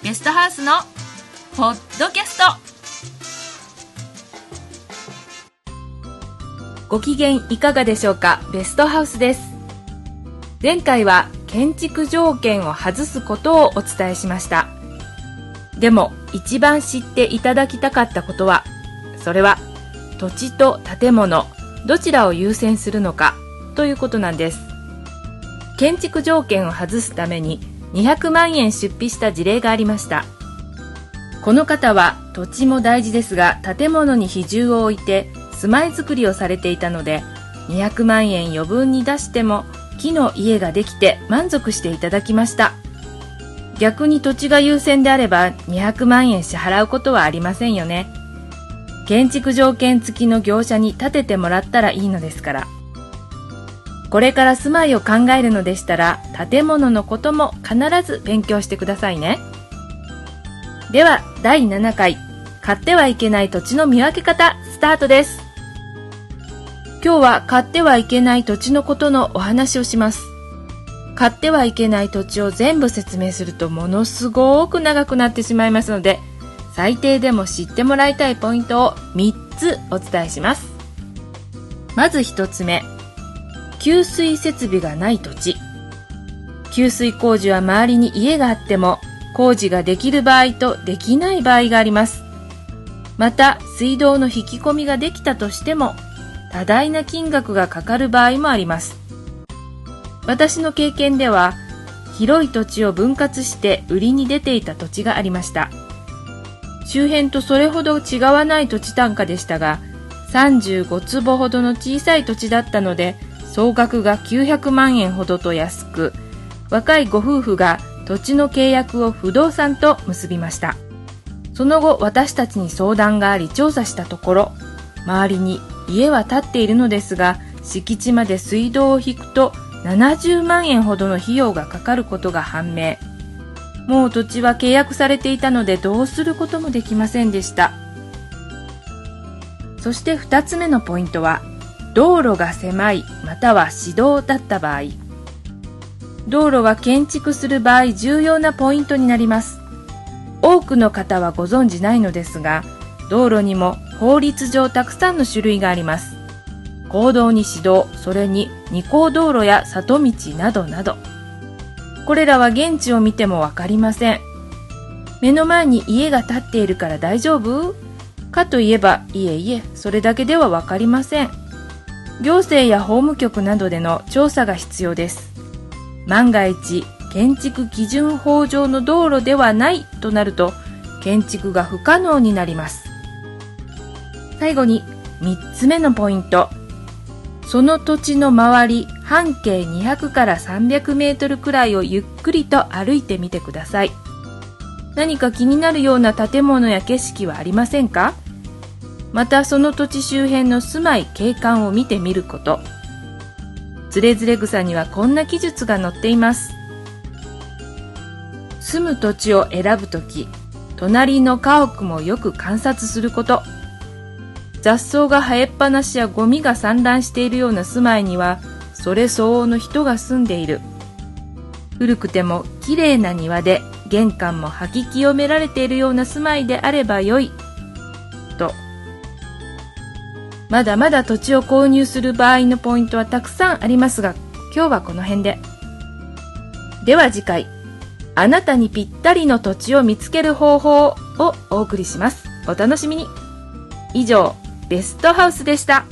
ゲストハウスのポッドキャスト。ご機嫌いかがでしょうか？ベストハウスです。前回は建築条件を外すことをお伝えしました。でも一番知っていただきたかったことはそれは土地と建物どちらを優先するのかということなんです。建築条件を外すために200万円出費した事例がありました。この方は土地も大事ですが建物に比重を置いて住まいづくりをされていたので200万円余分に出しても木の家ができて満足していただきました。逆に土地が優先であれば200万円支払うことはありませんよね。建築条件付きの業者に建ててもらったらいいのですから。これから住まいを考えるのでしたら建物のことも必ず勉強してくださいね。では第7回買ってはいけない土地の見分け方スタートです。今日は買ってはいけない土地のことのお話をします。買ってはいけない土地を全部説明するとものすごく長くなってしまいますので最低でも知ってもらいたいポイントを3つお伝えします。まず1つ目給水設備がない土地。給水工事は周りに家があっても工事ができる場合とできない場合があります。また水道の引き込みができたとしても多大な金額がかかる場合もあります。私の経験では広い土地を分割して売りに出ていた土地がありました。周辺とそれほど違わない土地単価でしたが35坪ほどの小さい土地だったので総額が900万円ほどと安く若いご夫婦が土地の契約を不動産と結びました。その後私たちに相談があり調査したところ周りに家は建っているのですが敷地まで水道を引くと70万円ほどの費用がかかることが判明。もう土地は契約されていたのでどうすることもできませんでした。そして2つ目のポイントは道路が狭いまたは市道だった場合。道路は建築する場合重要なポイントになります。多くの方はご存知ないのですが道路にも法律上たくさんの種類があります。公道に市道それに二項道路や里道などなど。これらは現地を見ても分かりません。目の前に家が建っているから大丈夫？かといえばいえいえそれだけでは分かりません。行政や法務局などでの調査が必要です。万が一建築基準法上の道路ではないとなると建築が不可能になります。最後に3つ目のポイント。その土地の周り半径200から300メートルくらいをゆっくりと歩いてみてください。何か気になるような建物や景色はありませんか？またその土地周辺の住まい景観を見てみること。つれづれ草にはこんな記述が載っています。住む土地を選ぶとき隣の家屋もよく観察すること。雑草が生えっぱなしやゴミが散乱しているような住まいにはそれ相応の人が住んでいる。古くてもきれいな庭で玄関も掃き清められているような住まいであればよい。まだまだ土地を購入する場合のポイントはたくさんありますが今日はこの辺で。では次回あなたにぴったりの土地を見つける方法をお送りします。お楽しみに。以上ベストハウスでした。